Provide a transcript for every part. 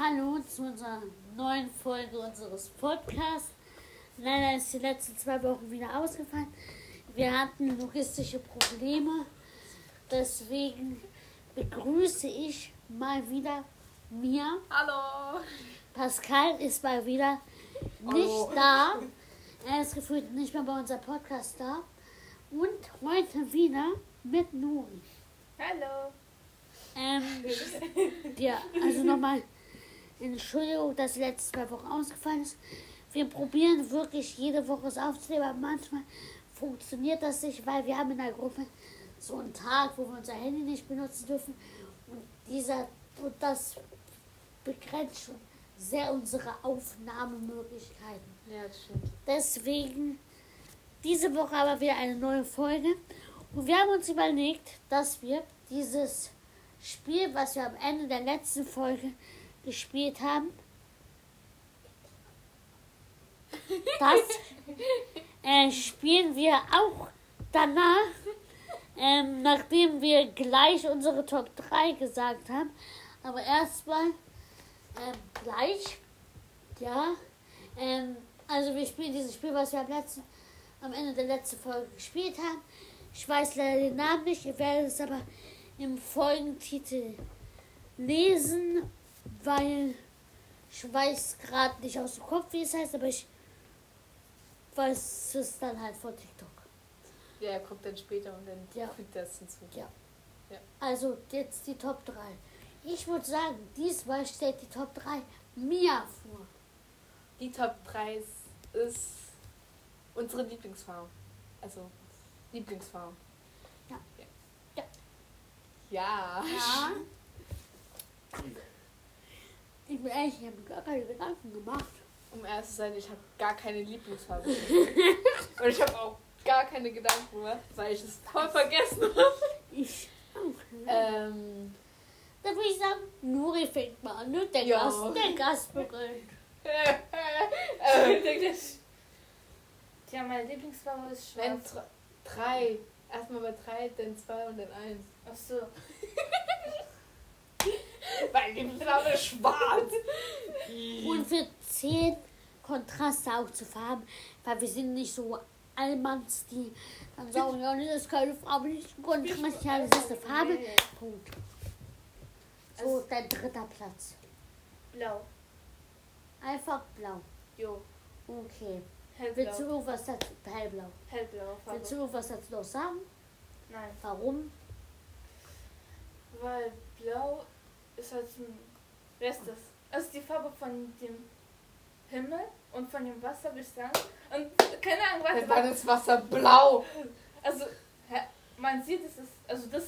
Hallo zu unserer neuen Folge unseres Podcasts. Leider ist die letzten zwei Wochen wieder ausgefallen. Wir hatten logistische Probleme. Deswegen begrüße ich mal wieder Mia. Hallo. Pascal ist mal wieder nicht Hallo. da. Er ist gefühlt nicht mehr bei unserem Podcast da. Und heute wieder mit Nuri. Hallo. Ähm, ja, also nochmal Entschuldigung, dass die letzten zwei Wochen ausgefallen ist. Wir probieren wirklich jede Woche es aufzunehmen, aber manchmal funktioniert das nicht, weil wir haben in der Gruppe so einen Tag, wo wir unser Handy nicht benutzen dürfen. Und dieser und das begrenzt schon sehr unsere Aufnahmemöglichkeiten. Ja, das stimmt. Deswegen diese Woche aber wieder eine neue Folge. Und wir haben uns überlegt, dass wir dieses Spiel, was wir am Ende der letzten Folge gespielt haben, das äh, spielen wir auch danach, ähm, nachdem wir gleich unsere Top 3 gesagt haben. Aber erstmal ähm, gleich, ja, ähm, also wir spielen dieses Spiel, was wir am, letzten, am Ende der letzten Folge gespielt haben. Ich weiß leider den Namen nicht, ihr werdet es aber im Folgentitel lesen, weil ich weiß gerade nicht aus dem Kopf, wie es heißt, aber ich weiß es dann halt vor TikTok. Ja, er kommt dann später und dann Ja. fügt das hinzu. Ja. Also jetzt die Top 3. Ich würde sagen, diesmal stellt die Top 3 Mia vor. Die Top 3 ist, ist unsere Lieblingsfarm. Also, Lieblingsfarm. Ja. Ja. Ja. Ja. Ja. Ich bin ehrlich, ich habe gar keine Gedanken gemacht. Um ehrlich zu sein, ich habe gar keine Lieblingsfarbe. und ich habe auch gar keine Gedanken gemacht, weil ich es voll vergessen habe. Ich auch. Ähm, Dann würde ich sagen, Nuri fängt mal an, ne? Der Ja. Gast, der Gast beginnt. äh, Tja, meine Lieblingsfarbe ist Nein, schwarz. dr- drei. Erstmal bei drei, dann zwei und dann eins. Ach Meine Lieblingsfarbe ist schwarz. Und wir zählen Kontraste auch zu Farben, weil wir sind nicht so Allmanns, die dann sagen, ja, das ist keine Farbe, ist ein Kontrast, ja, das ist eine Farbe. Punkt. So, dein dritter Platz. Blau. Einfach blau. Jo. Okay. Hellblau. Willst du irgendwas dazu, hellblau. Hellblaue Farbe. Willst du irgendwas dazu noch sagen? Nein. Warum? Weil blau ist halt ein. Wer ist das? Also die Farbe von dem Himmel und von dem Wasser würde ich sagen. Und keine Ahnung, warte, Dann war das Wasser blau. Also, man sieht, es ist. Also das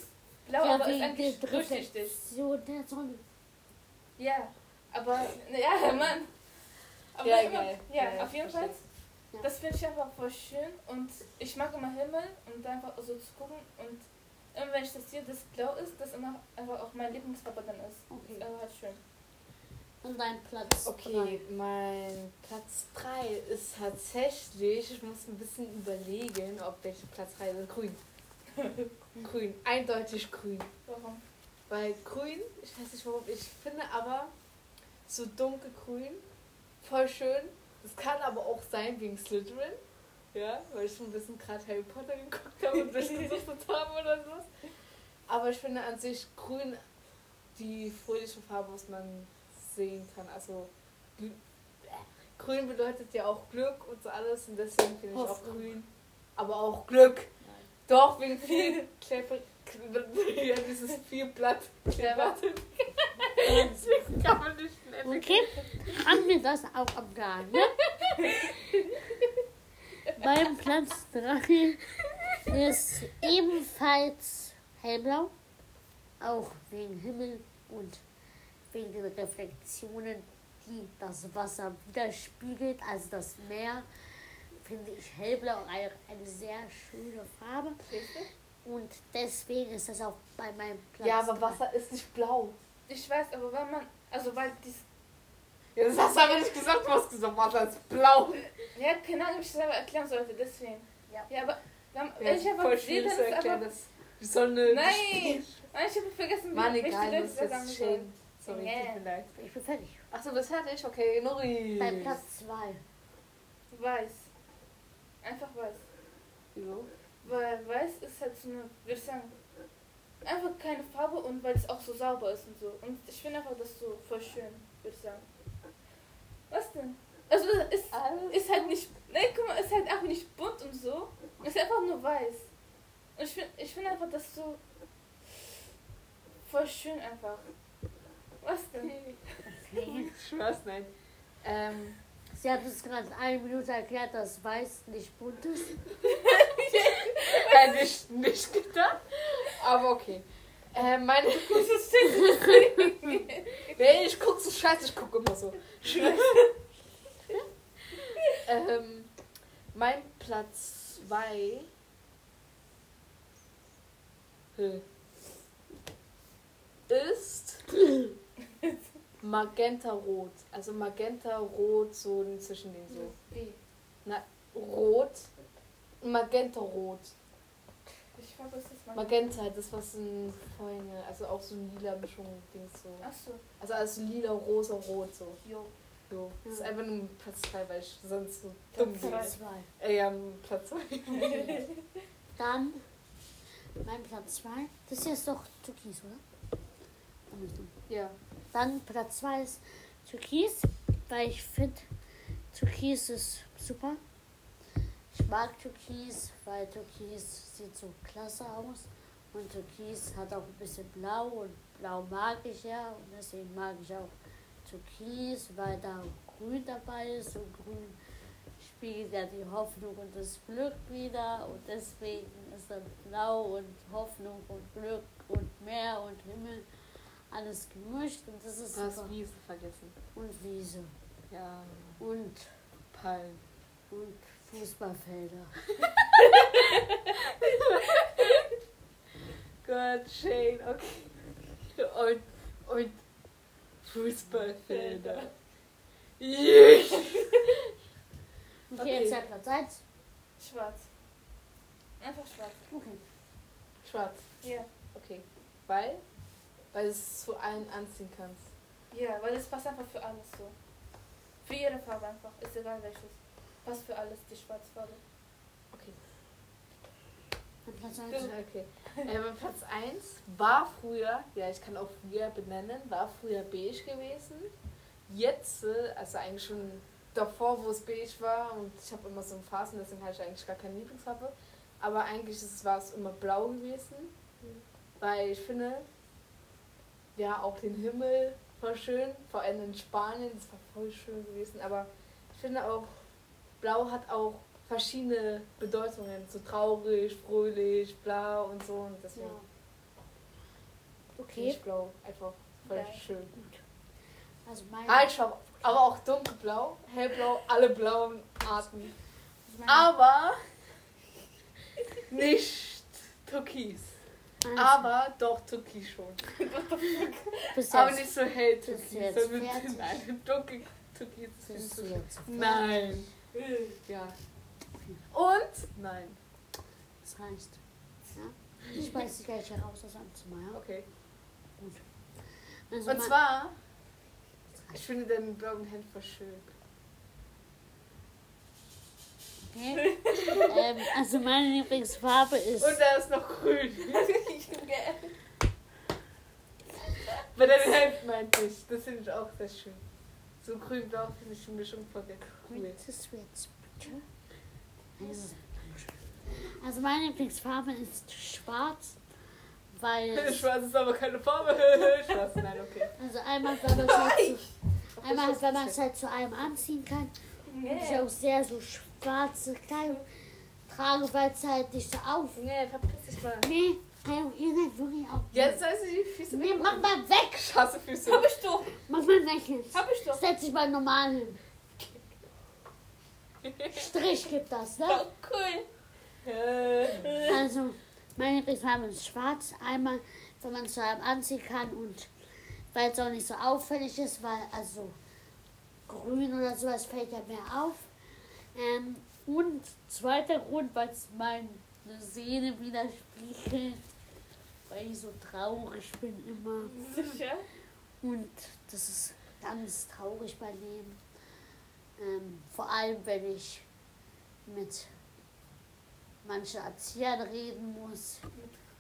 Blau ja, aber ist wegen eigentlich der durchsichtig. Reflexion der Sonne. Ja. Aber. Ja, Mann. Aber Ja, immer, geil. ja, Ja, ja, auf jeden. Fall. Ja. Das finde ich einfach voll schön und ich mag immer Himmel und einfach so zu gucken und immer wenn ich das sehe, das blau ist, das immer einfach auch mein Lieblingsfarbe dann ist. Okay. Das ist halt schön. Und dein Platz. Okay, mein Platz 3 ist tatsächlich, ich muss ein bisschen überlegen, ob welcher Platz 3 ist. Grün. grün, eindeutig grün. Warum? Weil grün, ich weiß nicht warum, ich finde aber so dunkelgrün voll schön. Das kann aber auch sein wegen Slytherin. Ja, weil ich schon ein bisschen gerade Harry Potter geguckt habe und durchgesuchtet habe oder so. Aber ich finde an sich grün die fröhliche Farbe, was man sehen kann. Also grün bedeutet ja auch Glück und so alles und deswegen finde ich auch grün. Aber auch Glück. Doch, wegen viel Kleber. Ja, dieses Vierblatt. Clever. Deswegen kann man nicht. Okay, haben wir das auch am Gang, ne? Mein Platz 3 ist ebenfalls hellblau. Auch wegen Himmel und wegen den Reflexionen, die das Wasser widerspiegelt, also das Meer. Finde ich hellblau eine, eine sehr schöne Farbe. Und deswegen ist das auch bei meinem Platz. Ja, aber. Wasser ist nicht blau. Ich weiß, aber wenn man, also weil dies, Ja, das hast du aber nicht gesagt, du hast gesagt, Wasser ist blau. ja, keine Ahnung, wie ich das aber erklären sollte, deswegen. Ja. Ja, aber wenn, Ja, ich voll sehe, dann zu ist erklären, aber, dass die Sonne... Nein! Nein, ich habe vergessen, wie Mann, welche egal, Leute das das sagen ist sollen. schön. Sorry, Nee. tut mir leid. Ich bin fertig. Achso, bist fertig? Okay, Nuri. Bei Platz 2. Weiß. Einfach weiß. Wieso? Weil weiß ist halt so eine, würde ich sagen, einfach keine Farbe und weil es auch so sauber ist und so. Und ich finde einfach das so voll schön, würde ich sagen. Was denn? Also ist, Alles ist halt nicht, ne, guck mal, ist halt einfach nicht bunt und so. Ist einfach nur weiß. Und ich finde ich find einfach das so voll schön einfach. Was denn? Okay. Ich schwör's, nein. Ähm, Sie hat uns gerade eine Minute erklärt, dass weiß nicht bunt ist. hätte ich nicht gedacht. Aber okay. Äh, meine. nee, ich guck so scheiße, ich guck immer so. ähm, mein Platz 2 ist Magenta Rot. Also Magenta Rot, so zwischen den so. Wie? Na, Rot. Magenta Rot. Mal. Magenta, das was in vorhin, also auch so lila Mischung, Dings so. Achso, Also alles so lila, rosa, rot so. jo. so. Das ist einfach nur Platz 2, weil ich sonst so dumm Platz bin. zwei. Platz 2. Äh, ja, Platz 2. Dann mein Platz 2. Das hier ist doch Türkis, oder? Ja. Dann Platz 2 ist Türkis, weil ich finde, Türkis ist super. Ich mag Türkis, weil Türkis sieht so klasse aus. Und Türkis hat auch ein bisschen Blau und Blau mag ich ja. Und deswegen mag ich auch Türkis, weil da auch Grün dabei ist. Und Grün spiegelt ja die Hoffnung und das Glück wieder. Und deswegen ist dann Blau und Hoffnung und Glück und Meer und Himmel alles gemischt. Und das ist Du hast. Wiese vergessen. Und Wiese. Ja, Und, Palm. und Fußballfelder. Gott, Shane, okay. Und, und Fußballfelder. Yeah. Okay, Okay. jetzt der Platz 1. Schwarz. Einfach schwarz. Okay. Schwarz. Ja. Okay. Weil? Weil du es zu allen anziehen kannst. Ja, weil es passt einfach für alles so. Für jede Farbe einfach. Ist egal welches. Passt für alles, die Schwarzfarbe. Okay. Mein Platz 1. Okay. Äh, mein Platz 1 war früher, ja, ich kann auch früher benennen, war früher beige gewesen. Jetzt, äh, also eigentlich schon davor, wo es beige war, und ich habe immer so eine Phasen, deswegen habe ich eigentlich gar keine Lieblingsfarbe. Aber eigentlich ist es, war es immer blau gewesen. Weil ich finde, ja, auch den Himmel war schön, vor allem in Spanien, das war voll schön gewesen. Aber ich finde auch, blau hat auch verschiedene Bedeutungen, so traurig, fröhlich, blau und so. Und deswegen Ja. Okay. ich blau einfach voll Geil. schön. Also mein, Halt, schau, aber auch dunkelblau, hellblau, alle blauen Arten. also Aber nicht Türkis. eins. Aber doch Türkis schon. bist Aber nicht so hell Türkis, sondern fertig? nein, dunkel Türkis. Nein. Ja. Und? Nein. Das heißt, ja, ich weiß die gleich heraus aus Amtsmeier. Okay. Gut. Also Und zwar, ich finde deinen blauen Hemd voll schön. Okay. ähm, also meine Lieblingsfarbe ist. Und da ist noch grün. Bei deinem Hemd meinte ich. Das finde ich auch sehr schön. So grün-blau finde ich die Mischung voll cool. Also, meine Lieblingsfarbe ist schwarz, weil Schwarz ist aber keine Farbe. Schwarz, nein, okay. also einmal wenn man es halt zu, einmal wenn man es halt zu allem anziehen kann und ich auch sehr so schwarze Kleidung trage, weil es halt nicht so auf. Nee, verpiss dich mal. Nee, Ihr seid wirklich auch. Jetzt soll sie die Füße Nee, mach mal weg! Hasse Füße. Hab ich doch. Mach mal weg jetzt. Hab ich doch. Setz dich mal normal hin. Strich gibt das, ne? Oh, cool. Äh, Also, meine Lieblingsfarbe ist schwarz. Einmal, wenn man es zu einem anziehen kann und weil es auch nicht so auffällig ist, weil also grün oder sowas fällt ja mehr auf. Ähm, und zweiter Grund, weil es meine Seele widerspiegelt, weil ich so traurig bin immer. Sicher? Und das ist ganz traurig bei Leben. Ähm, vor allem, wenn ich mit manchen Erziehern reden muss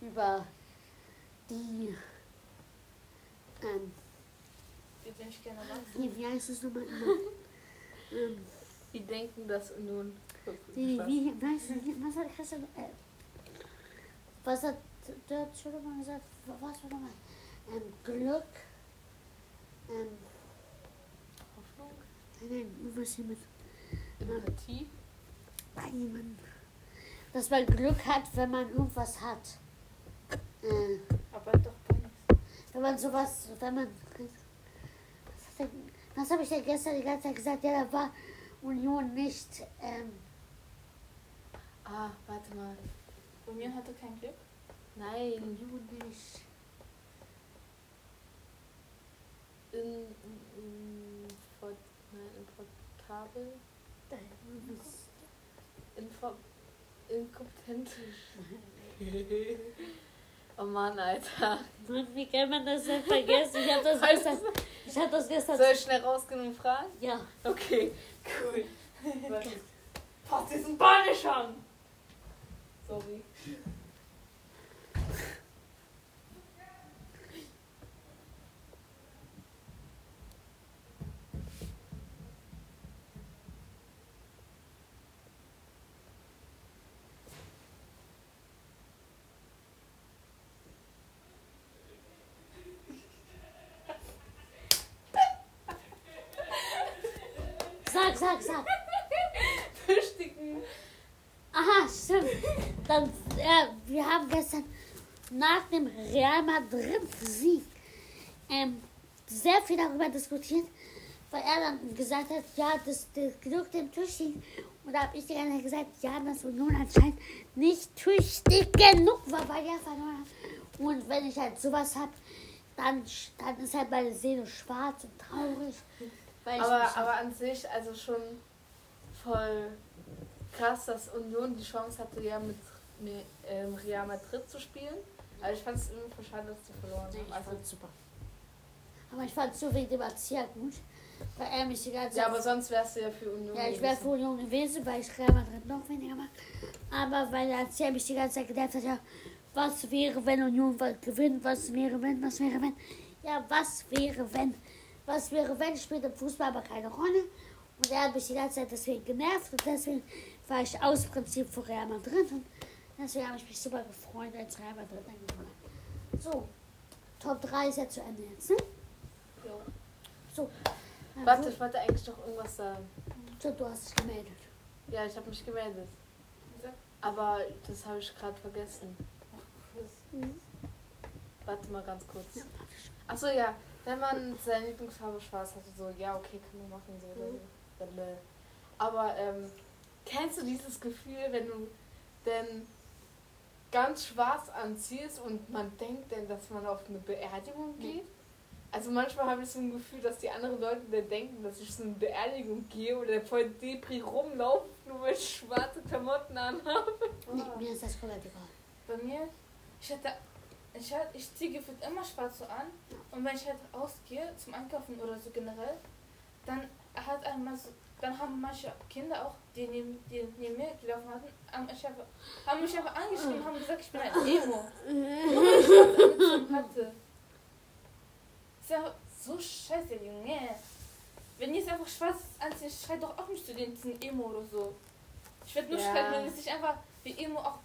über die, ähm, Die wie, heißt es nochmal ähm, Die denken, dass Union. Wie, es, was hat Christian, äh, was hat schon mal gesagt, was war nochmal? Ähm, Glück, ähm, Hoffnung, nein, irgendwas hier mit Empathie. Nein, Mann. Dass man Glück hat, wenn man irgendwas hat. Äh, Aber doch wenn man sowas, wenn man. Was, was habe ich denn gestern die ganze Zeit gesagt? Ja, da war Union nicht. Ähm, Ah, warte mal. Union hatte kein Glück. Nein. Union nicht. In, in, Fort, nein, in Portabel. Info, inkompetentisch. oh Mann, Alter. Mann, wie kann man das denn vergessen? Ich habe das gestern. Ich habe das gestern. Soll ich schnell rausgehen und fragen? Ja. Okay, cool. Warte. Pass diesen Ball nicht an! Sorry. Sag, sag, sag. Tüchtigen. Aha, stimmt. Dann, äh, wir haben gestern nach dem Real Madrid-Sieg ähm, sehr viel darüber diskutiert, weil er dann gesagt hat, ja, das, das Glück dem Tüchtigen. Und da habe ich Zeit gesagt, ja, dass Union anscheinend nicht tüchtig genug war, weil er verloren hat. Und wenn ich halt sowas habe, dann, dann ist halt meine Seele schwarz und traurig. Aber, aber an sich, also schon voll krass, dass Union die Chance hatte, ja mit, ähm, Real Madrid zu spielen. Aber ich fand es irgendwie schade, dass die verloren Nee, haben. ich Also, fand's super. Aber ich fand so wegen dem Erzieher gut, weil er mich die ganze ja, aber sonst wärst du ja für Union. ja, ich wäre für Union gewesen, weil ich Real Madrid noch weniger mag. Aber weil der Erzieher mich die ganze Zeit gedacht hat, ja, was wäre, wenn Union gewinnt, was wäre, wenn, was wäre, wenn. Ja, was wäre, wenn. Was wäre, wenn, spielt im Fußball aber keine Rolle. Und er hat mich die ganze Zeit deswegen genervt und deswegen war ich aus Prinzip für Real Madrid. Und deswegen habe ich mich super gefreut, als Real Madrid hat. So, Top 3 ist ja zu Ende jetzt, ne? Jo. So. Warte, ich wollte eigentlich noch irgendwas sagen. So, du hast dich gemeldet. Ja, ich habe mich gemeldet. Aber das habe ich gerade vergessen. Mhm. Warte mal ganz kurz. Ja. Achso, ja. Wenn man seine Lieblingsfarbe schwarz hatte, so, ja, okay, kann man machen, so. Mhm. oder so. Aber, ähm, kennst du dieses Gefühl, wenn du denn ganz schwarz anziehst und man denkt denn, dass man auf eine Beerdigung geht? Also manchmal habe ich so ein Gefühl, dass die anderen Leute dann denken, dass ich zu einer Beerdigung gehe oder voll Depri rumlaufe, nur weil ich schwarze Klamotten anhabe. Nee, mir ist das komplett egal. Bei mir, ich hatte, ich, hatte, ich ziehe gefühlt immer schwarz so an und wenn ich halt rausgehe zum Einkaufen oder so generell, dann hat einmal so, dann haben manche Kinder auch, die neben, die neben mir gelaufen hatten, haben mich einfach, haben mich einfach angeschrieben und haben gesagt, ich bin ein Emo. Weil ich angezogen hatte. Ist ja so scheiße, Junge. Wenn ihr jetzt einfach schwarz anzieht, schreit doch auch nicht zu den Emo oder so. Ich werde nur Ja. schreien, wenn sie sich einfach wie Emo auch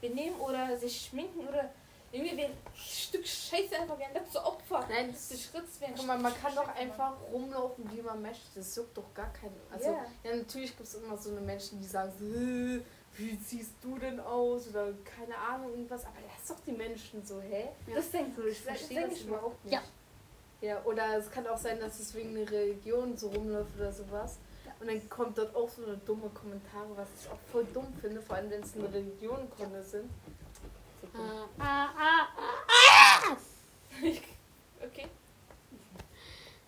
benehmen oder sich schminken oder irgendwie wie ein Stück Scheiße einfach wie ein letzter Opfer. Nein, Das ist Schritz wie ein Guck mal, man kann doch einfach rumlaufen, wie man möchte. Das juckt doch gar keinen. Also, Ja. ja, natürlich gibt es immer so eine Menschen, die sagen so, "Hä, wie siehst du denn aus? Oder keine Ahnung, irgendwas. Aber lass doch die Menschen so, hä? machen. Das denke ich. ich Das verstehe das ich mal. überhaupt nicht. Ja. Ja, oder es kann auch sein, dass es wegen einer Religion so rumläuft oder sowas. Und dann kommt dort auch so eine dumme Kommentare, was ich auch voll dumm finde, vor allem wenn es eine Religionengründe sind. Okay.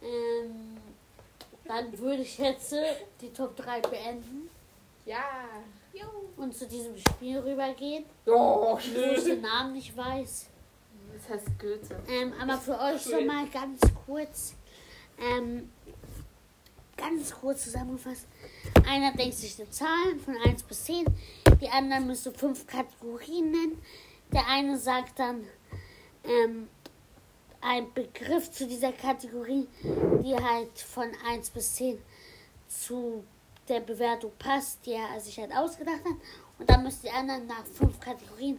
Ähm, dann würde ich jetzt äh, die Top 3 beenden Ja. Und zu diesem Spiel rübergehen, Oh, wo ich den Namen nicht weiß. Das heißt Goethe. Ähm, aber für euch schon mal ganz kurz, ähm, ganz kurz zusammengefasst. Einer denkt sich die Zahlen von 1 bis 10, die anderen müssen fünf Kategorien nennen. Der eine sagt dann ähm, einen Begriff zu dieser Kategorie, die halt von 1 bis 10 zu der Bewertung passt, die er sich halt ausgedacht hat. Und dann müssen die anderen nach fünf Kategorien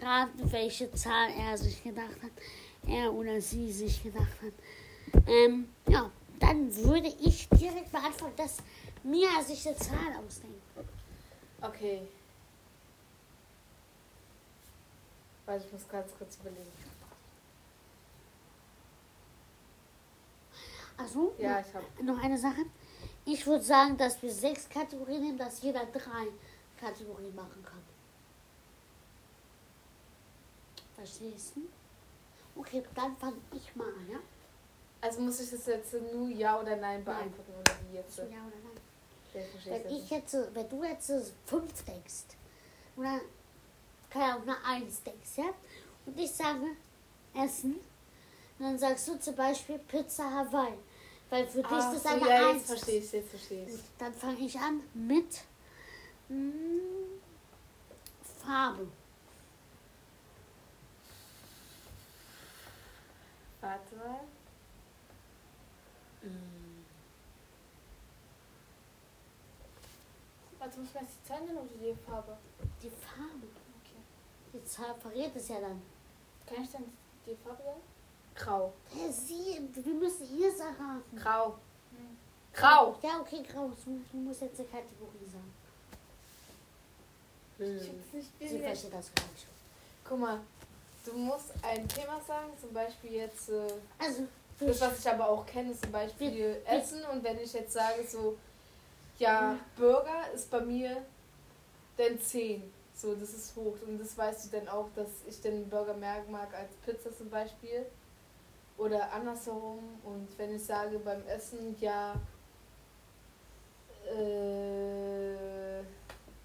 raten, welche Zahl er sich gedacht hat. Er oder sie sich gedacht hat. Ähm, ja, dann würde ich direkt beantworten, dass Mia sich eine Zahl ausdenkt. Okay. Warte, ich muss ganz kurz überlegen. Also, Ja, ich noch eine Sache. Ich würde sagen, dass wir sechs Kategorien nehmen, dass jeder drei Kategorien machen kann. Verstehst du? Okay, dann fange ich mal an, ja? Also muss ich das jetzt nur Ja oder Nein beantworten oder wie jetzt? Ja oder nein? Ich verstehe Wenn ich jetzt, wenn du jetzt fünf denkst, oder keine Ahnung, eine Eins denkst, ja? Und ich sage Essen, und dann sagst du zum Beispiel Pizza Hawaii. Weil für dich Ah, das so, eine ja, Eins jetzt verstehe ich jetzt Gut, Dann fange ich an mit mm, Farbe. Warte mal. Warte, muss man jetzt die nennen oder? Die Farbe. Zahl verrät es ja dann. Kann ich dann die Farbe sagen? Grau. Hä, sie, wir müssen hier erraten. Grau. Hm. Grau. Ja, okay, grau. Du, musst jetzt eine Kategorie sagen. Ich Hm. hab's nicht Sie versteht das gar nicht. Guck mal, du musst ein Thema sagen, zum Beispiel jetzt, äh, Also, das was ich aber auch kenne, ist zum Beispiel Essen und wenn ich jetzt sage so, ja, Burger ist bei mir denn 10, so, das ist hoch und das weißt du dann auch, dass ich den Burger mehr mag als Pizza zum Beispiel oder andersherum und wenn ich sage beim Essen, ja, äh,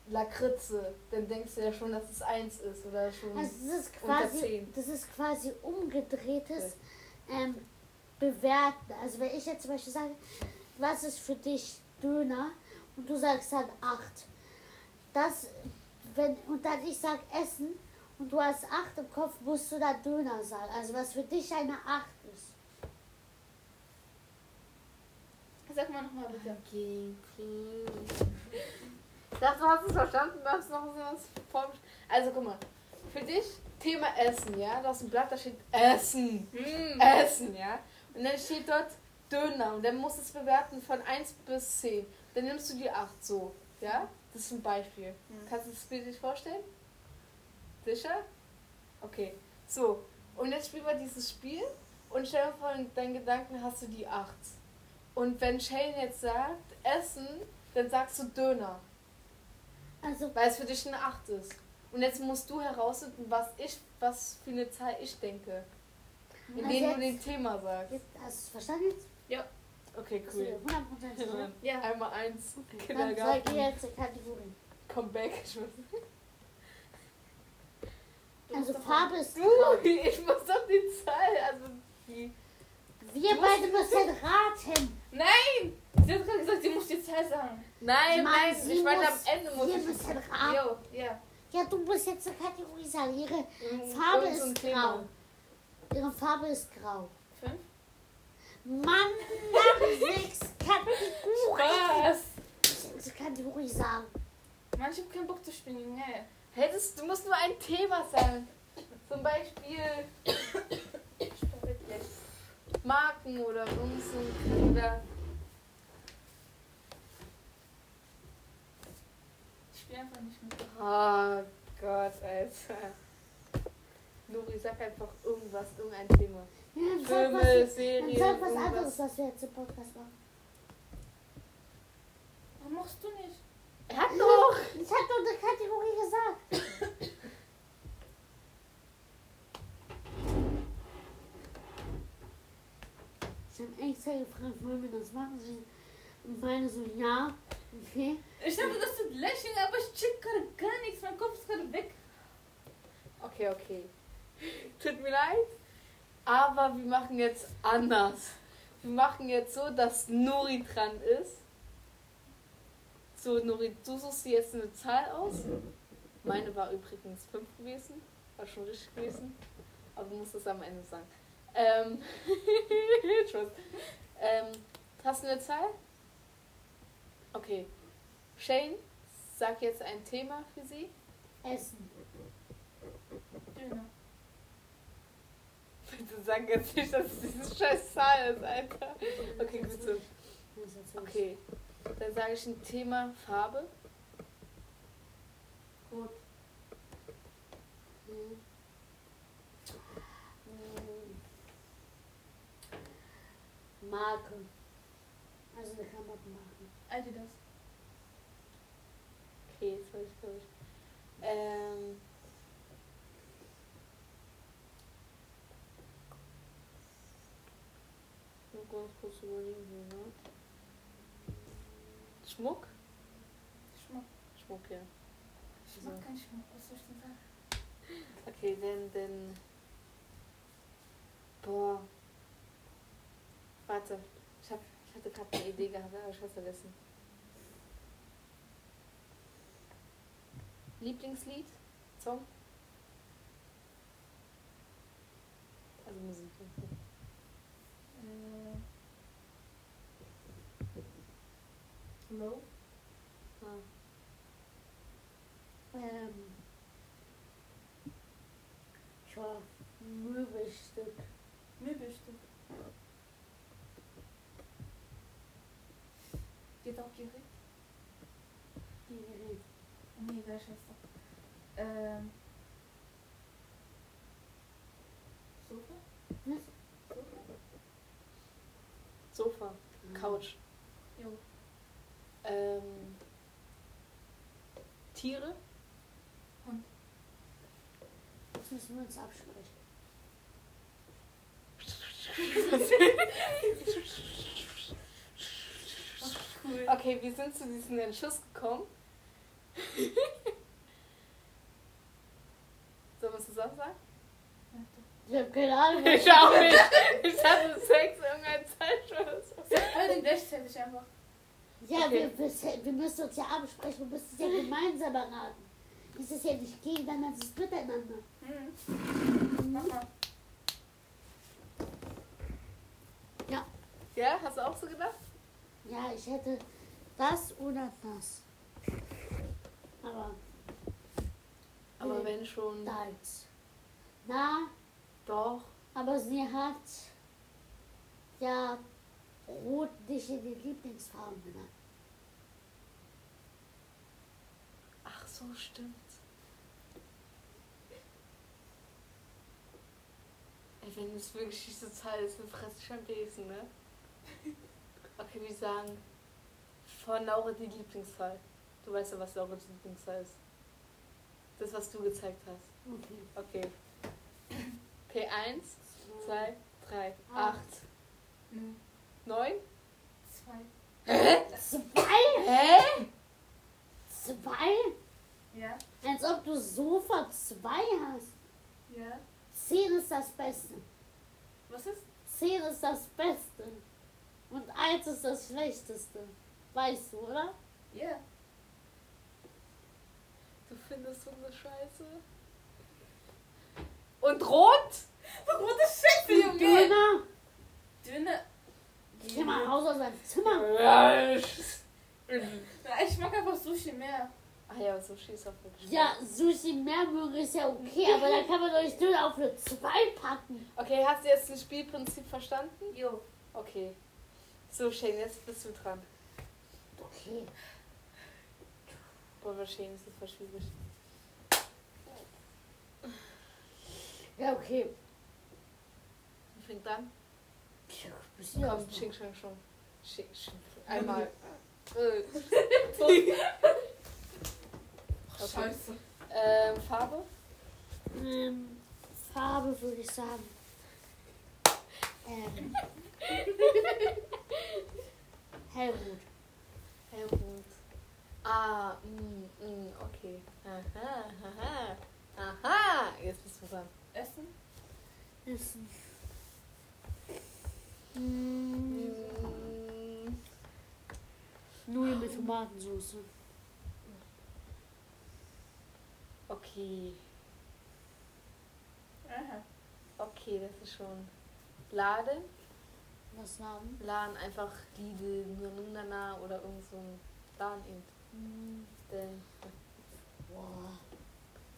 Lakritze, dann denkst du ja schon, dass es 1 ist oder schon also das ist unter quasi, 10. das ist quasi umgedrehtes ähm, Bewerten. Also wenn ich jetzt zum Beispiel sage, was ist für dich Döner und du sagst dann 8. Das, wenn, und dann ich sag Essen und du hast 8 im Kopf, musst du dann Döner sagen. Also was für dich eine 8 ist. Sag mal nochmal bitte. Okay, okay. Ich dachte, du hast es verstanden, du hast noch so was vorgestellt. Also guck mal, für dich Thema Essen, ja? Du hast ein Blatt, da steht Essen. Mm. Essen, ja? Und dann steht dort Döner und dann musst du es bewerten von 1 bis 10. Dann nimmst du die 8 so, ja? Das ist ein Beispiel. Mhm. Kannst du das Bild sich vorstellen? Sicher? Okay. So, und jetzt spielen wir dieses Spiel und stell dir vor, in deinen Gedanken hast du die 8. Und wenn Shane jetzt sagt Essen, dann sagst du Döner, Also weil es für dich eine 8 ist. Und jetzt musst du herausfinden, was ich, was für eine Zahl ich denke. Indem Also du den Thema sagst. jetzt, hast du es verstanden jetzt? Okay, cool. 100% sicher? Ja. Einmal eins, Okay. Dann Kindergarten, ich jetzt Kategorie. come back. Ich muss, Du Also Farbe ist du, grau. ich muss doch die Zahl, also die. Wir beide müssen raten. Nein! Sie hat gerade gesagt, sie muss die Zahl sagen. Nein, Mann, nein, ich meine am muss- Ende muss wir ich müssen raten. Jo, ja. Ja, du musst jetzt eine Kategorie sagen. Ihre Mm, Farbe ist grau. Ihre Farbe ist grau. Mann, dann sechs Kategorien. Was? Kategorie sagen. Mann, ich hab keinen Bock zu spielen, Junge. Hättest, du musst nur ein Thema sagen. Zum Beispiel Marken oder ein- oder Ich spiele einfach nicht mit. Oh Gott, Alter. Nuri, sag einfach irgendwas, irgendein Thema. Dann sag Filme, was, dann Serien, sag was irgendwas. anderes, was wir jetzt im Podcast machen. Warum machst du nicht? Er hat doch! Ich hab doch eine Kategorie gesagt. Ich habe extra gefragt, wollen wir das machen? Sie meine so, ja, okay. Ich dachte, das sind Lächeln, aber ich check gerade gar nichts. Mein Kopf ist gerade weg. Okay, okay. Tut mir leid. Aber wir machen jetzt anders. wir machen jetzt so, dass Nuri dran ist. So, Nuri, du suchst dir jetzt eine Zahl aus. Meine war übrigens 5 gewesen. War schon richtig gewesen. Aber du musst es am Ende sagen. Ähm, ähm, hast du eine Zahl? Okay. Shane, sag jetzt ein Thema für sie. Essen. Döner. Bitte sag jetzt nicht, dass es diese scheiß Zahl ist, Alter. Okay, gut so. Das Okay. Dann sage ich ein Thema Farbe. Rot. Mhm. Mhm. Marke. Also eine Klamottenmarke. Adidas. Okay, jetzt habe ich, glaube ich. Ähm. Ganz kurz überlegen hier, ne? Schmuck? Schmuck. Schmuck, ja. Ich mag keinen Schmuck. Was soll ich denn sagen? Okay, dann, dann. Boah. Warte. Ich, hab, ich hatte gerade eine Idee gehabt, aber ich hab's vergessen. Lieblingslied? Song? Also Musik. Äh. Low. Ah. Ähm. Tja, Möbelstück. Möbelstück. Geht auch Gerät? Gerät. Oh nee, egal, scheiß drauf. Ähm. Sofa? Was? Sofa? Sofa. Couch. Jo. Ähm. Tiere? Hund. Jetzt müssen wir uns absprechen. Cool. Okay, wie sind zu diesem Entschluss gekommen? Sollen wir es zusammen sagen? Ich hab keine Ahnung. Ich auch nicht. Ich hatte Sex irgendein Zeit oder so. Beide gleichzeitig einfach. Ja, Okay. wir, wir, wir müssen uns ja absprechen. Wir müssen es ja gemeinsam erraten. Es ist ja nicht gegeneinander, es ist miteinander. Mhm. Mach mal. Ja, hast du auch so gedacht? Ja, ich hätte das oder das. Aber Aber wenn schon. das. Na, Doch. aber sie hat ja Rot nicht in die Lieblingsfarben genannt. So, stimmt. Ey, wenn es wirklich diese Zahl ist, dann fresse ich am Besen, ne? Okay, wir sagen von Laura die Lieblingszahl. Du weißt ja, was Laura die Lieblingszahl ist. Das, was du gezeigt hast. Okay. Okay. Okay, eins, zwei, drei, Acht. acht, Nö. neun. Zwei. Zwei? Hä? Zwei? Ja. Als ob du Sofa zwei hast. Ja. Zehn ist das Beste. Was ist? Zehn ist das Beste. Und eins ist das Schlechteste. Weißt du, oder? Ja. Du findest so eine Scheiße. Und rot? Rote Scheiße, Junge! Döner. Dünne. Geh mal raus aus deinem Zimmer. Ich- Ja, ich mag einfach Sushi mehr. Ah ja, Sushi ist auch wirklich. Ja, Sushi mögen ist ja okay, aber da kann man doch nicht Döner auf eine zwei packen. Okay, hast du jetzt das Spielprinzip verstanden? Jo. Okay. So, Shane, jetzt bist du dran. Okay. Boah, Shane ist das voll schwierig. Ja, okay. Wer fängt an? Pfiuh, bist du Komm, Ching? Chang, Chong. Einmal. Okay. Scheiße. ähm, Farbe? ähm, Farbe würde ich sagen. Ähm, hellrot. Hellrot. Ah, mm, mm, okay. Aha, aha. Aha. Jetzt bist du dran. Essen? Essen. Mm, Mm, Nudeln mit Tomatensauce. Okay. Aha. Okay, das ist schon. Laden. Was haben? Laden einfach Lidl, Nunana oder irgend so ein Laden eben. Der- boah,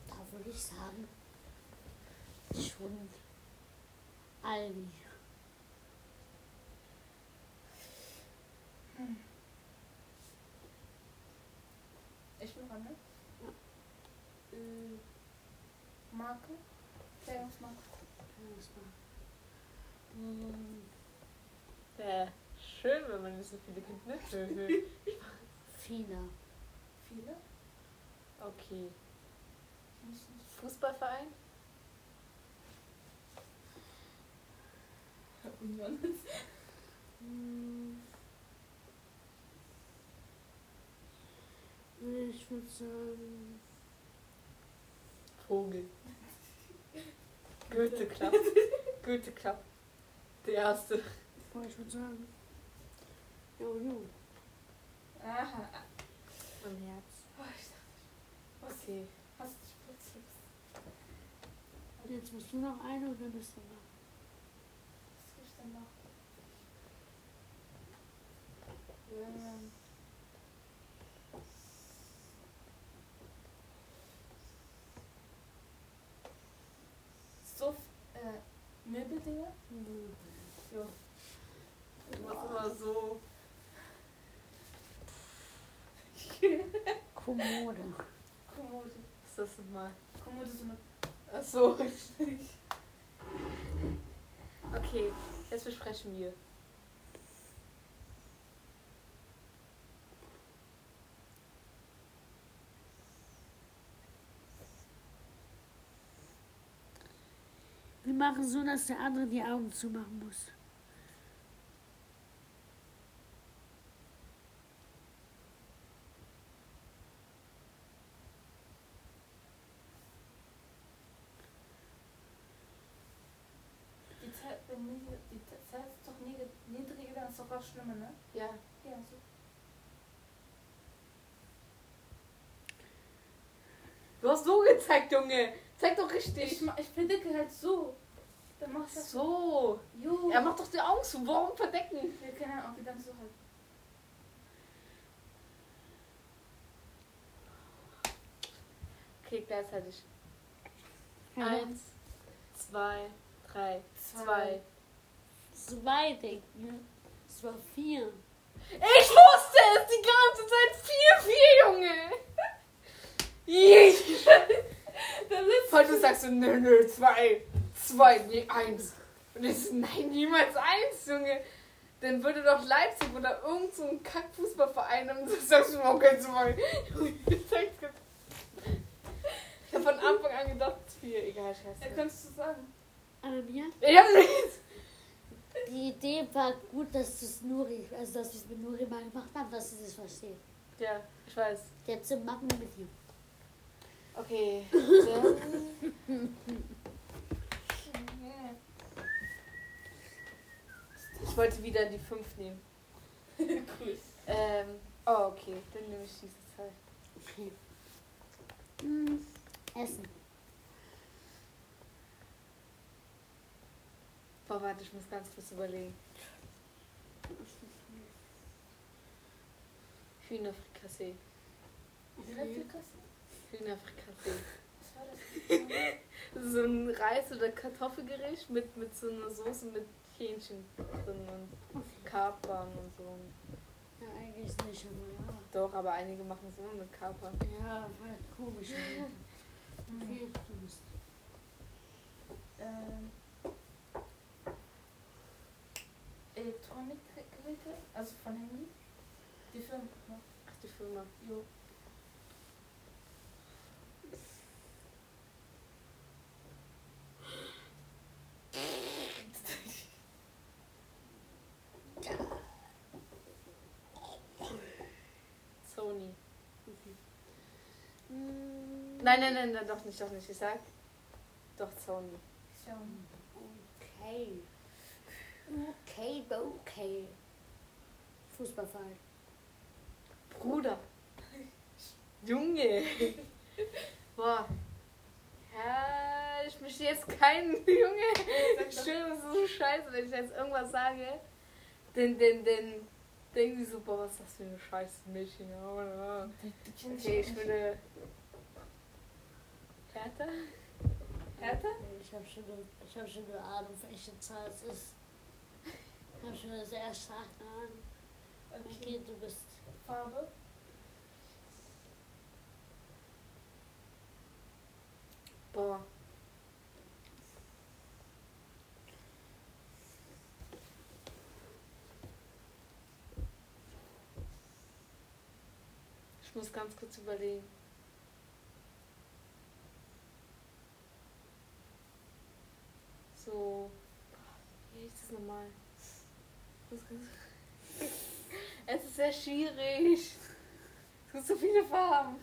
da würde ich sagen, schon Aldi. Ich bin dran, ne? Äh, Marke? Kleidungsmarke. Mm, Wäre schön, wenn man nicht so viele kennt, ne? Fina. Viele? okay. Fußballverein? Union. Mm, Ich würde sagen, Vogel. Goethe Club. Goethe Club. Der erste. boah, ich würde sagen, Jojo. Aha. Am Herz. Oh, ich dachte, was Okay. hast du Spritzchips? Jetzt musst du noch eine und dann bist du noch. Was gibt's denn noch? Ähm. So, Möbeldinger? Jo. Du machst immer so. Kommode. Kommode. Was ist das nochmal? Kommode so eine. Achso. Okay, jetzt besprechen wir. Wir machen so, dass der andere die Augen zumachen muss. Die Zeit, wenn niedrig, die Zeit ist doch niedrig, niedriger, dann ist doch auch schlimmer, ne? Ja. Ja, so. Du hast so gezeigt, Junge. Zeig doch Ich, richtig. ma- ich verdecke halt so. Dann machst du das So. Jo. Er macht doch die Augen zu. Warum verdecken? Wir können auch wieder so halt. Okay, gleichzeitig. Ja. Eins, zwei, drei, zwei. Zwei denken. Es war vier. Ich wusste es die ganze Zeit. Vier, vier, Junge. Ist Heute sagst du, nö, nö, zwei, zwei, nee, eins. Und ich so, nein, niemals eins, Junge. Dann würde doch Leipzig oder irgend so ein Kack-Fußballverein und du sagst du, okay, zwei. Ich zeig's dir. Ich hab von Anfang an gedacht, vier, egal, Ja, scheiße. kannst du sagen. Anja, Ich hab nicht. die Idee war gut, dass es Nuri, also dass wir es mit Nuri mal gemacht haben, dass sie das versteht. Ja, ich weiß. Jetzt machen wir mit dir. Okay, dann. Ich wollte wieder die fünf nehmen. cool. Ähm, oh, okay, dann nehme ich diese Zeit. Okay. Hm, Essen. Boah, warte, ich muss ganz kurz überlegen. Hühnerfrikassee. Replikasse? Hühnerfrikassee. Was war das? So ein Reis- oder Kartoffelgericht mit, mit so einer Soße mit Hähnchen drin und Kapern und so. Ja, eigentlich nicht, aber ja. Doch, aber einige machen es immer mit Kapern. Ja, war komisch. Okay, du bist. Ähm, Elektronikgeräte, also von Handy. Die Firma. Ach, die Firma. Jo. Sony. Hm, Nein, nein, nein, nein, doch nicht, doch nicht. Ich sag. Doch, Sony. Xiaomi. Okay. Okay, okay. Fußballverein. Bruder. Junge. Boah. Ja, ich möchte jetzt keinen Junge. Schwöre, das ist so scheiße, wenn ich jetzt irgendwas sage. Denn, denn, denn. Denken die so, boah, was ist das für eine scheiß Mädchen. Okay, ich würde. Hertha? Hertha? Ich habe schon, ich hab schon eine Ahnung, welche Zahl es ist. Ich habe schon eine sehr starke Ahnung. Okay, du bist. Farbe. Boah. Ich muss ganz kurz überlegen. So. Wie hieß das nochmal? Es ist sehr schwierig. Es gibt so viele Farben.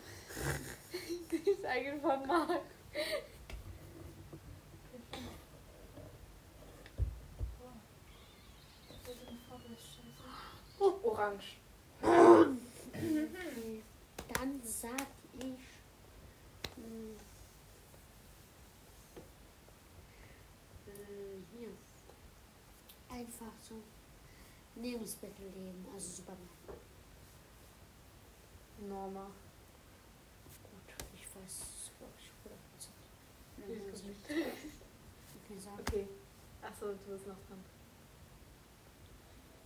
Ich eigentlich mag. Orange. Dann sag ich. hm, äh, hier. Einfach so. Lebensmittelleben, also Supermarkt. Norma. Gut, ich weiß 100%. Ich Ja, weiß also, nicht. Okay, sag. Okay. Achso, du bist noch dran.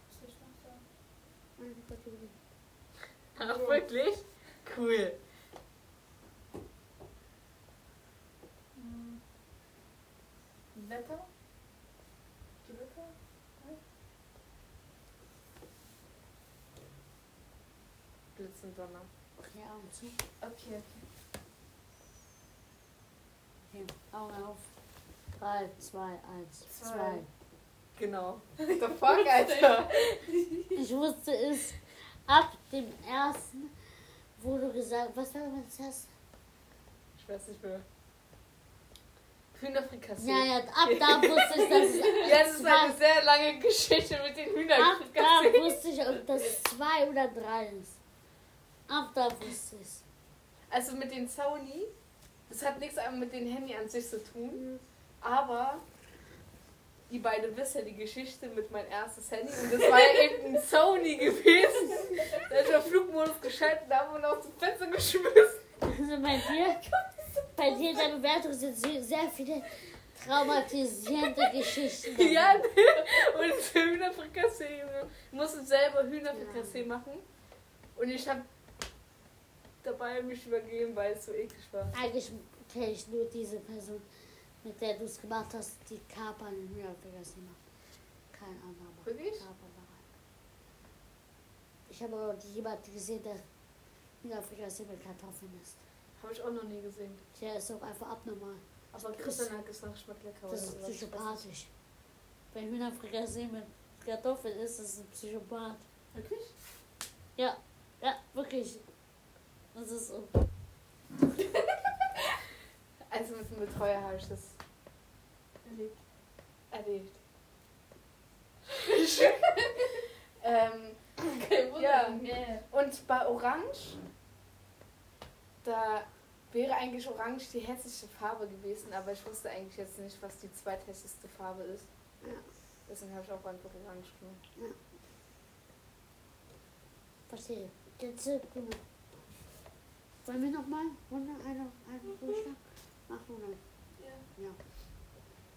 Was soll ich noch sagen? Meine Kategorie. Ach, wirklich? Cool. Hm. Wetter? Und Donner. Okay, Augen zu. Okay, okay. Okay, Augen auf. 3, 2, 1, Zwei. 2. Genau. What the fuck, Alter? Ich wusste es ab dem ersten, wo du gesagt was war das erste? Ich weiß nicht mehr. Hühnerfrikassee. Ja, ja, ab da wusste ich, dass es Ja, das ist eine sehr lange Geschichte mit den ab da Hühnerfrikassee. wusste ich, ob das zwei oder drei ist. Ab da wusste ich es. Also mit den Sony, das hat nichts mit dem Handy an sich zu tun, aber die beiden wissen ja die Geschichte mit mein erstes Handy und das war ja eben ein Sony gewesen. Da ist der Flugmodus geschaltet, da haben wir noch zum Fenster geschmissen. Also bei dir, bei dir in der Bewertung sind sehr, viele traumatisierende Geschichten. dabei. Ja, und das Hühnerfrikassee. Ich musste selber Hühnerfrikassee machen und ich habe dabei mich übergeben, weil es so eklig war. Eigentlich kenne ich nur diese Person, mit der du es gemacht hast, die Kapern in Hühnerfrikassee macht. Kein anderer Wirklich? Kapernbereit. Ich habe aber jemanden gesehen, der Hühnerfrikassee mit Kartoffeln isst. Habe ich auch noch nie gesehen. Der ist auch einfach abnormal. Aber Christian hat gesagt, schmeckt lecker. Das ist psychopathisch. Wenn Hühnerfrikassee mit Kartoffeln ist, ist es ein Psychopath. Wirklich? Ja, ja, wirklich. Ist so. Also mit dem Betreuer habe ich das Erlebt. erlebt. ähm, Kein Wunder. Ja. Yeah. und bei Orange, da wäre eigentlich Orange die hässlichste Farbe gewesen, aber ich wusste eigentlich jetzt nicht, was die zweithässlichste Farbe ist. Ja. Deswegen habe ich auch einfach Orange genommen. Verstehe. Jetzt äh, guck mal. Wollen wir nochmal? Runde, eine, einen Durchschlag? Mach nochmal. Ja. Ja.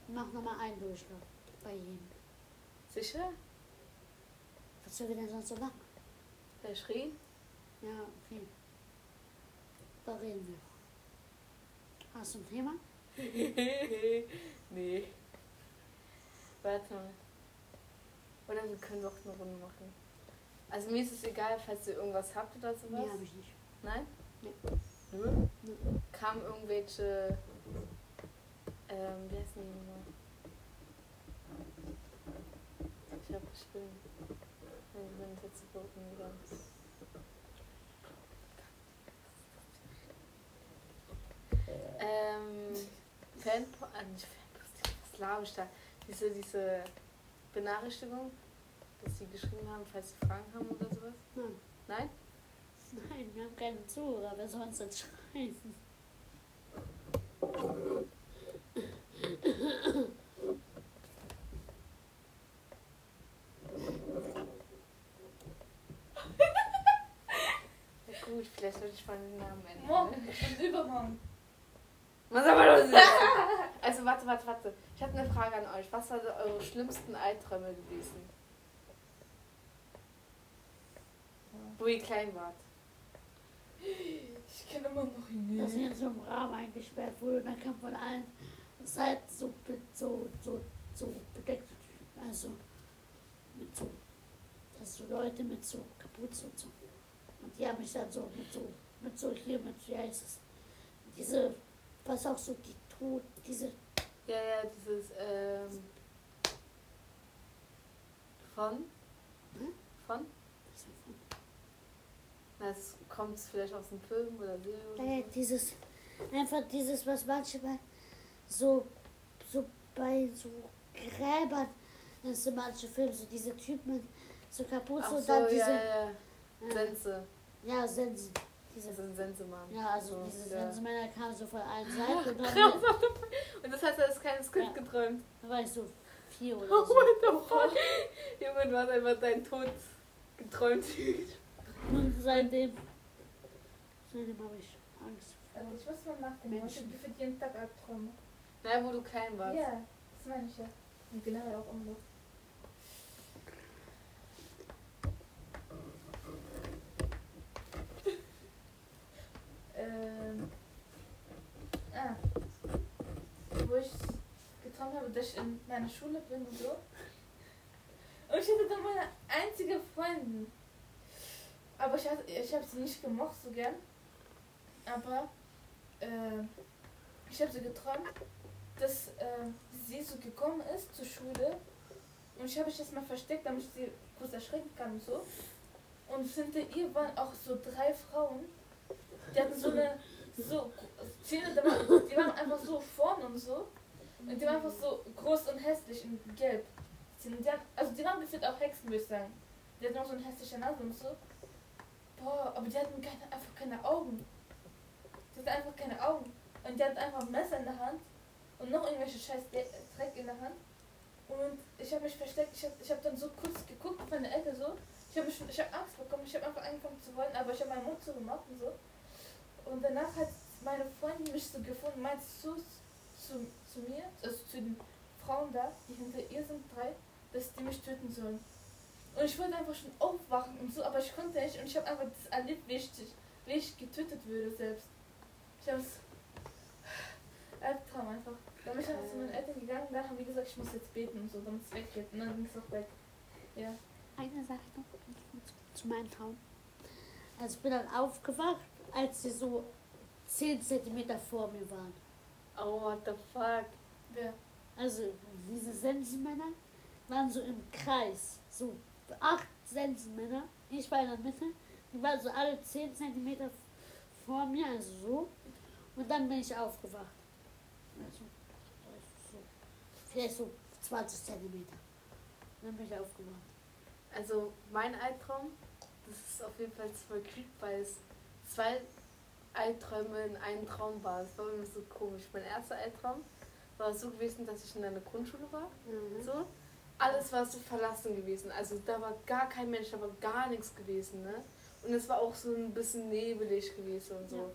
Mach nochmal einen Durchschlag. Bei jedem. Sicher? Was sollen wir denn sonst so machen? Der Schrien? Ja, okay. Da reden wir. Hast du ein Thema? nee. Warte mal. Oder wir können doch eine Runde machen. Also mir ist es egal, falls ihr irgendwas habt oder sowas. Nee, habe ich nicht. Nein? Nee. Nö? Kamen irgendwelche. Ähm, wie heißen die nochmal? Ich hab, ich bin. Ich bin jetzt verboten gegangen. Ähm. Fan. Äh, nicht Fanpost, ich da? Diese, diese Benachrichtigung, dass sie geschrieben haben, falls sie Fragen haben oder sowas? Nein. Nein? Nein, wir haben keine Zuhörer, wer soll uns das schreiben? Ja, gut, vielleicht sollte ich mal den Namen ändern. Morgen ne? und übermorgen. Was soll man los? Also, warte, warte, warte. Ich habe eine Frage an euch. Was waren eure schlimmsten Albträume gewesen? Wo ihr klein wart. Ich kenne immer noch Dass nicht. ich in so einem Rahmen eingesperrt wurde und dann kam von allen Seiten so, so, so, so bedeckt. Also mit so, dass so Leute mit so Kapuze und so. Und die haben mich dann so mit so, mit so hier, mit, wie heißt es? Diese, was auch so die Tod, diese, Ja, ja, dieses, ähm. Von? Hm? Von? Na, es kommt vielleicht aus dem Film oder Serie oder äh, so. dieses, einfach dieses, was manchmal so, so bei so Gräbern, das sind manche Filme, so diese Typen, so Kapuze Ach und so, dann ja, diese, ja, äh, Sense. Ja, Sensen. Diese, Das ein Sensemann. ja, also So, diese ja. Sensenmänner kamen so von allen Seiten und dann Und das heißt, er ist kein Skript Ja. geträumt. da war ich so vier oder Oh, so. what the fuck? Junge, du hast einfach deinen Tod geträumt. Und seitdem, seitdem habe ich Angst. Also ich muss mal nachdenken. Ich Menschen. habe gefühlt jeden Tag Albträume. Na, wo du klein warst. Ja, das meine ich ja. Und generell auch immer. ähm. Ah. Wo ich geträumt habe, dass ich in meiner Schule bin und so. Und ich hatte dann meine einzige Freundin. Aber ich, ich habe sie nicht gemocht so gern. Aber äh, ich habe sie geträumt, dass äh, sie so gekommen ist zur Schule. Und ich habe mich das mal versteckt, damit ich sie kurz erschrecken kann und so. Und hinter ihr waren auch so drei Frauen. Die hatten so eine so Zähne, die waren, einfach so vorn und so. Und die waren einfach so groß und hässlich in gelb. Die hatten, also die waren gefühlt auch Hexen, würde ich sagen. Die hatten auch so eine hässliche Nase und so. Boah, aber die hatten keine, einfach keine Augen. Hatten einfach keine Augen. Und die hatten einfach ein Messer in der Hand und noch irgendwelche scheiß Dreck in der Hand. Und ich habe mich versteckt, ich habe ich hab dann so kurz geguckt auf meine Ecke so. Ich habe ich hab Angst bekommen, ich habe einfach angefangen zu wollen, aber ich habe meinen Mund zugemacht und so. Und danach hat meine Freundin mich so gefunden, meint zu, zu, zu mir, also zu den Frauen da, die hinter ihr sind, drei, dass die mich töten sollen. Und ich wollte einfach schon aufwachen und so, aber ich konnte nicht und ich habe einfach das erlebt, wie ich, wie ich getötet würde selbst. Ich habe es Albtraum einfach. Dann bin ich einfach zu meinen Eltern gegangen dann haben die gesagt, ich muss jetzt beten und so, damit es weggeht. Und dann ging es auch weg. Ja. Eine Sache noch zu meinem Traum. Also ich bin dann aufgewacht, als sie so 10 Zentimeter vor mir waren. Oh, what the fuck? Wer? Also diese Sensenmänner waren so im Kreis. So acht Sensenmänner. Ich war in der Mitte. Die waren so alle 10 Zentimeter vor mir, also so. Und dann bin ich aufgewacht. Also, so, vielleicht so 20 Zentimeter. Dann bin ich aufgewacht. Also, mein Albtraum, das ist auf jeden Fall voll creep, weil es zwei Albträume in einem Traum war. Es war irgendwie so komisch. Mein erster Albtraum war so gewesen, dass ich in einer Grundschule war. Mhm. So. Alles war so verlassen gewesen. Also da war gar kein Mensch, da war gar nichts gewesen, ne? Und es war auch so ein bisschen nebelig gewesen und so.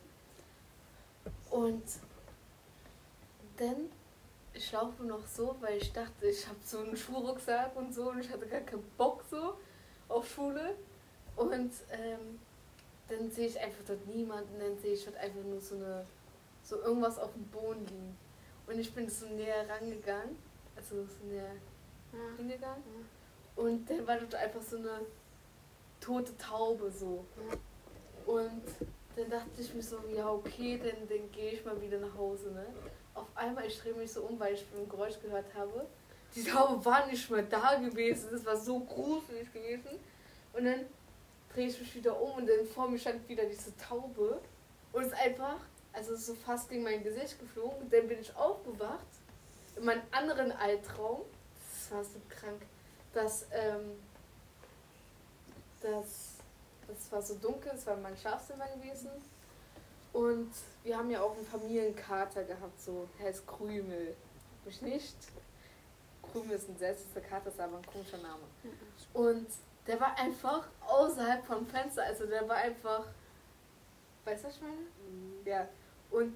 Und dann, ich laufe noch so, weil ich dachte, ich habe so einen Schulrucksack und so und ich hatte gar keinen Bock so auf Schule. Und ähm, dann sehe ich einfach dort niemanden, dann sehe ich dort einfach nur so eine, so irgendwas auf dem Boden liegen. Und ich bin so näher rangegangen, also so näher Ja. hingegangen. Und dann war dort einfach so eine tote Taube so. Und dann dachte ich mir so, ja okay, dann, dann gehe ich mal wieder nach Hause. Ne? Auf einmal, ich drehe mich so um, weil ich ein Geräusch gehört habe. Die Taube war nicht mehr da gewesen. Das war so gruselig gewesen. Und dann drehe ich mich wieder um und dann vor mir stand wieder diese Taube. Und es ist einfach, also es ist so fast gegen mein Gesicht geflogen. Und dann bin ich aufgewacht in meinem anderen Albtraum. Das war so krank. dass, ähm, dass das war so dunkel, es war mein Schlafzimmer gewesen. Und wir haben ja auch einen Familienkater gehabt, so, der heißt Krümel. Mich nicht. Krümel ist ein seltsamer Kater, ist aber ein komischer Name. Und der war einfach außerhalb vom Fenster, also der war einfach. Weißt du, was ich meine? Ja. Und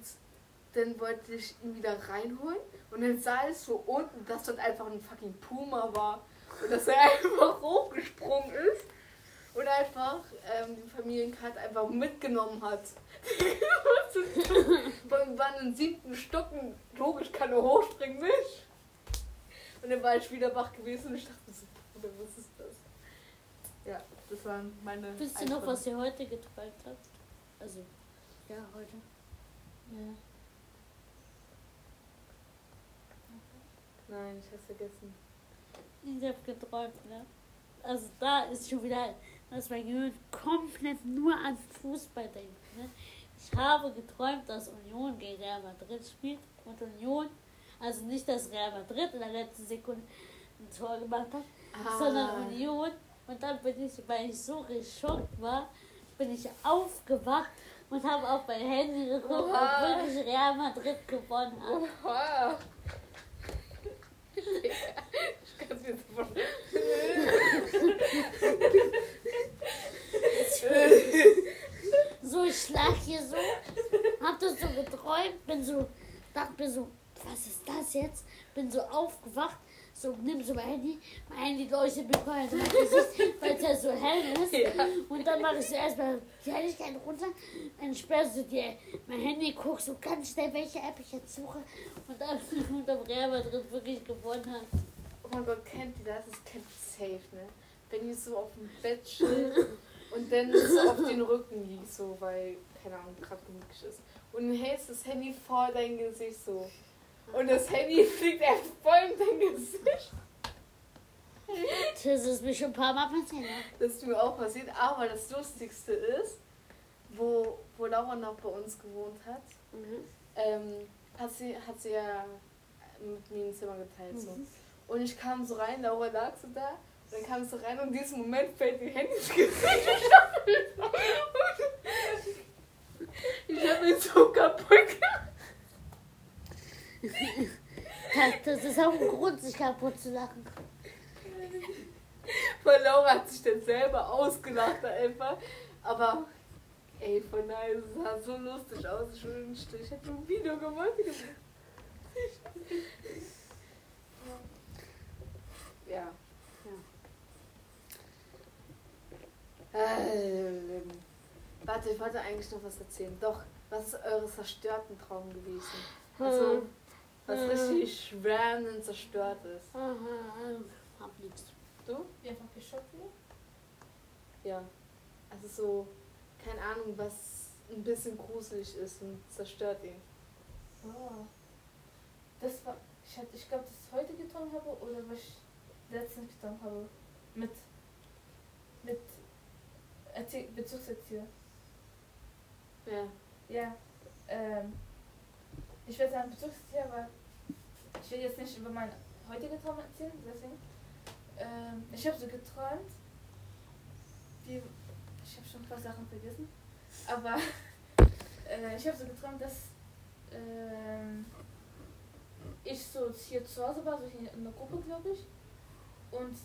dann wollte ich ihn wieder reinholen und dann sah ich so unten, dass dort einfach ein fucking Puma war und dass er einfach hochgesprungen ist und einfach ähm, die Familienkarte einfach mitgenommen hat. Von wann im siebten Stocken, logisch kann er hochspringen nicht. Und dann war ich wieder wach gewesen und ich dachte was ist das? Ja, das waren meine. Wisst ihr noch, was ihr heute geträumt habt? Also, ja, heute. Ja. Nein, ich hab's vergessen. Ich hab geträumt, ne? Also da ist schon wieder, dass mein Gehirn komplett nur an Fußball denkt. Ne? Ich habe geträumt, dass Union gegen Real Madrid spielt und Union, also nicht, dass Real Madrid in der letzten Sekunde ein Tor gemacht hat, Ah. sondern Union. Und dann bin ich, weil ich so geschockt war, bin ich aufgewacht und habe auf mein Handy geguckt, ob wirklich Real Madrid gewonnen hat. Oha. Ich kann es mir so. So, ich lag hier so, hab das so geträumt, bin so, dachte mir so, was ist das jetzt? Bin so aufgewacht, so, nimm so mein Handy, mein Handy leuchtet mir voll Gesicht, weil es ja so hell ist. Ja. Und dann mache ich so erstmal die Helligkeit runter, dann sperrst du dir mein Handy, guck so ganz schnell, welche App ich jetzt suche. Und dann, ob Real Madrid wirklich gewonnen hat. Oh mein Gott, kennt ihr das? Das kennt safe, ne? Wenn ihr so auf dem Bett chillt und dann so auf den Rücken liegt, so, weil, keine Ahnung, gerade ist. Und hältst das Handy vor dein Gesicht so. Und das Handy fliegt einfach voll in dein Gesicht. Das ist mir schon ein paar Mal passiert. Das ist mir auch passiert. Aber das Lustigste ist, wo, wo Laura noch bei uns gewohnt hat, ähm, hat, sie, hat sie ja mit mir ein Zimmer geteilt. So. Und ich kam so rein, Laura lag so da. Und dann kam ich so rein und in diesem Moment fällt ihr Handy ins Gesicht. Ich hab mich so kaputt gemacht. Das, das ist auch ein Grund, sich kaputt zu lachen. Weil Laura hat sich dann selber ausgelacht einfach. Aber, ey, von daher, es sah so lustig aus. Ich wünschte, ich hätte ein Video gemacht. Ja. Ähm, warte, ich wollte eigentlich noch was erzählen. Doch, was ist eure zerstörten Traum gewesen? Also, was richtig schwer und zerstört ist. Hab nichts. Du? Einfach geschockt. Ja. Also so, keine Ahnung, was ein bisschen gruselig ist und zerstört ihn. Oh. Das war. Ich, ich glaube, das heute getrunken habe oder was ich letztens getrunken habe. Mit. Mit. Erzie Bezugserzieher. Ja. Ja. Ähm. Ich werde sagen Bezugserzieher, aber ich will jetzt nicht über mein heutige Traum erzählen, deswegen. Ähm, ich habe so geträumt. Wie. Ich habe schon ein paar Sachen vergessen. Aber. äh, ich habe so geträumt, dass. Ähm, ich so hier zu Hause war, so hier in der Gruppe, glaube ich. Und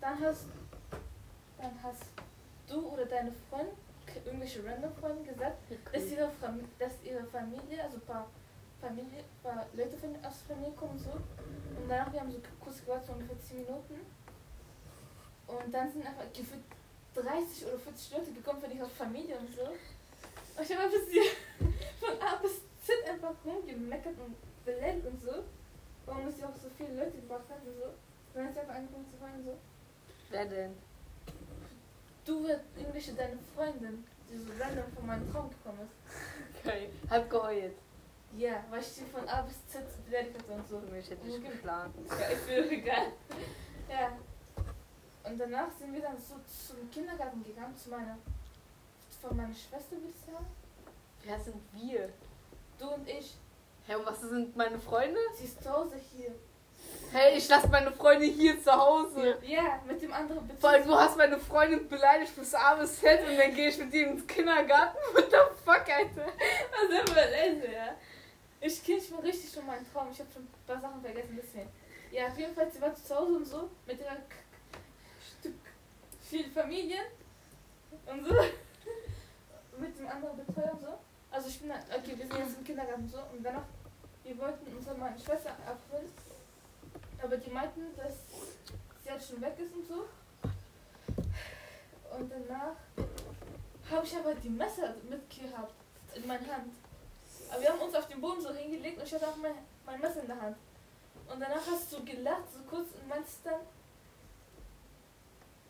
dann hast, dann hast du oder deine Freundin, irgendwelche random Freunde gesagt, dass ihre, Fam dass ihre Familie, also ein paar, Familie, paar Leute von, aus der Familie kommen so. Und danach, wir haben so kurz gewartet, so ungefähr 10 Minuten. Und dann sind einfach gefühlt 30 oder 40 Leute gekommen von ihrer Familie und so. Und ich habe einfach sie von A bis Z einfach rumgemeckert und beleidigt und so. Warum es ja auch so viele Leute gebracht hat und so. Dann hat sie einfach angefangen zu weinen so. Wer denn? Du wird irgendwelche deine Freundin, die so random von meinem Traum gekommen ist. Okay. Hab geheult. Ja, weil ich sie von A bis Z beleidigt hatte und so. Mich hätte ich geschlagen. Ja, ist mir egal. Ja. Und danach sind wir dann so zum Kindergarten gegangen, zu meiner, von meiner Schwester, würde ich sagen. Wer sind wir? Du und ich. Hä, und was sind meine Freunde? Sie ist zu Hause hier. Hey, ich lasse meine Freunde hier zu Hause. Ja. Ja, mit dem anderen Bezug. Allem, du hast meine Freundin beleidigt fürs arme Set und dann gehe ich mit dir ins Kindergarten. What the fuck, Alter? Das ist leise, ja. Ich kenne schon richtig schon meinen Traum. Ich habe schon ein paar Sachen vergessen, bisschen. Ja, auf jeden Fall, sie war zu Hause und so, mit ihrer K Stück viel Familie und so. mit dem anderen Betreuer und so. Also ich bin dann, okay, wir sind jetzt im Kindergarten und so und danach, wir wollten unsere meine Schwester abholen, aber die meinten, dass sie halt schon weg ist und so. Und danach habe ich aber die Messer mitgehabt in meiner Hand. Aber wir haben uns auf den Boden so hingelegt und ich hatte auch mein, mein Messer in der Hand. Und danach hast du gelacht, so kurz, und meinst dann,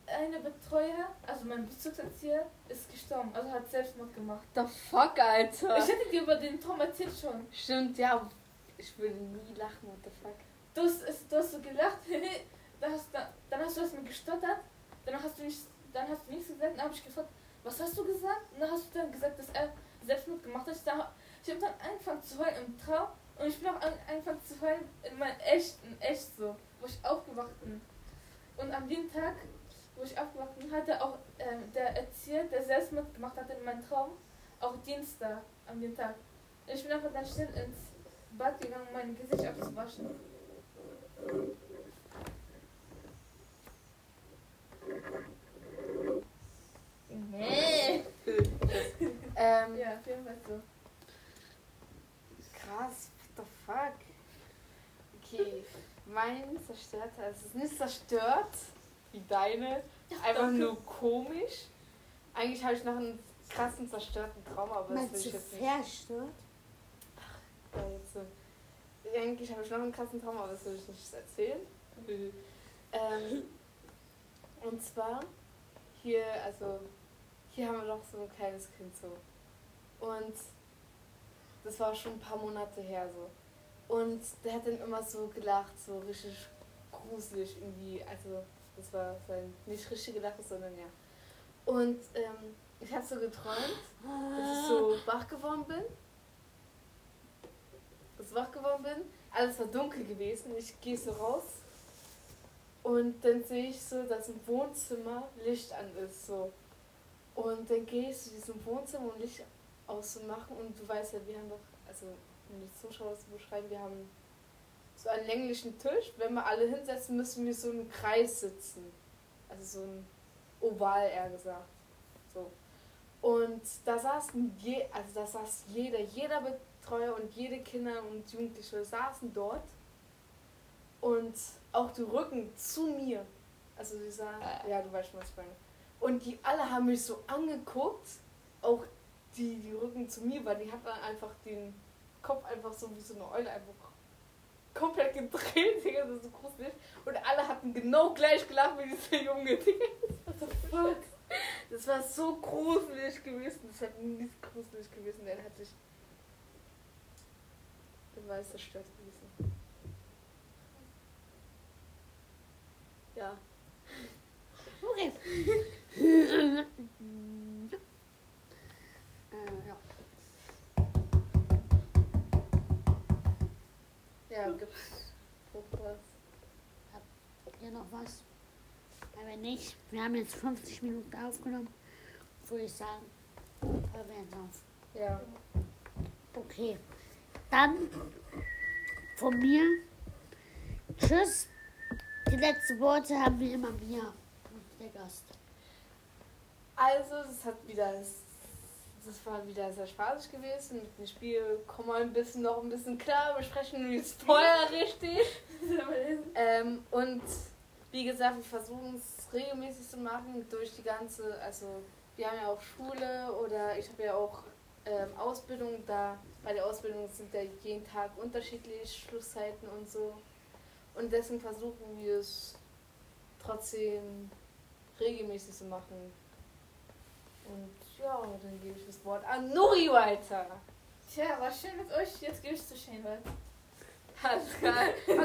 eine Betreuer, also mein Bezugserzieher, ist gestorben, also hat Selbstmord gemacht. The fuck, Alter? Ich hätte dir über den Traum erzählt schon. Stimmt, ja. Ich würde nie lachen, what the fuck. Du hast, du hast so gelacht, dann, hast, dann, dann hast du das mir gestottert, dann hast du nicht, dann hast du nichts gesagt, dann habe ich gefragt, was hast du gesagt? Und dann hast du dann gesagt, dass er Selbstmord gemacht hat. Ich, habe dann angefangen zu heulen im Traum und ich bin auch an, angefangen zu heulen in meinem echten, echt so, wo ich aufgewacht bin. Und am dem Tag, wo ich aufgewacht bin, hatte auch ähm, der Erzieher, der Selbstmord gemacht hat in meinem Traum, auch Dienstag an dem Tag. Und ich bin einfach dann schnell ins Bad gegangen, um mein Gesicht abzuwaschen. Nee. Ähm, Ja, auf jeden Fall so. Krass, what the fuck? Okay, mein zerstörter, es ist nicht zerstört wie deine, einfach nur komisch. Eigentlich habe ich noch einen krassen zerstörten Traum, aber das will ich jetzt nicht. so. Eigentlich habe ich noch einen krassen Traum, aber das will ich nicht erzählen. Ähm, und zwar hier, also hier haben wir doch so ein kleines Kind so. Und das war schon ein paar Monate her so. Und der hat dann immer so gelacht, so richtig gruselig irgendwie. Also das war sein nicht richtig gelacht, sondern ja. Und ähm, ich habe so geträumt, dass ich so wach geworden bin. Dass ich wach geworden bin. Alles war dunkel gewesen. Ich gehe so raus. Und dann sehe ich so, dass im Wohnzimmer Licht an ist. So. Und dann gehe ich zu diesem Wohnzimmer, um Licht auszumachen. Und du weißt ja, wir haben doch, also um die Zuschauer zu beschreiben, wir haben so einen länglichen Tisch. Wenn wir alle hinsetzen, müssen wir so im Kreis sitzen. Also so ein Oval eher gesagt. So. Und da saßen je, also da saß jeder, jeder Betreuer und jede Kinder und Jugendliche saßen dort und auch die Rücken zu mir. Also die sahen, ja, du weißt schon, was ich meine. Und die alle haben mich so angeguckt, auch die, die Rücken zu mir, weil die hat dann einfach den Kopf einfach so wie so eine Eule einfach komplett gedreht, Digga, das ist so gruselig. Und alle hatten genau gleich gelacht wie dieser Junge, Digga. What the fuck? Das war so gruselig gewesen. Das hat nicht gruselig gewesen. Der hat sich. Der war zerstört gewesen. Ja. Okay. Ja, gibt's was? Habt ihr noch was? Aber wenn nicht, wir haben jetzt 50 Minuten aufgenommen, würde ich sagen, hören wir jetzt auf. Ja. Okay. Dann von mir. Tschüss. Die letzten Worte haben wir immer Mia, der Gast. Also, das hat wieder. Das war wieder sehr spaßig gewesen. Mit dem Spiel kommen wir ein bisschen noch ein bisschen klar. Wir sprechen die Spoiler richtig. Ähm, und wie gesagt, wir versuchen es regelmäßig zu machen durch die ganze, also wir haben ja auch Schule oder ich habe ja auch ähm, Ausbildung da. Bei der Ausbildung sind ja jeden Tag unterschiedliche Schlusszeiten und so. Und deswegen versuchen wir es trotzdem regelmäßig zu machen. Und ja, dann gebe ich das Wort an Nuri weiter. Tja, war schön mit euch. Jetzt gebe ich zu Shane weiter. Klar. Okay.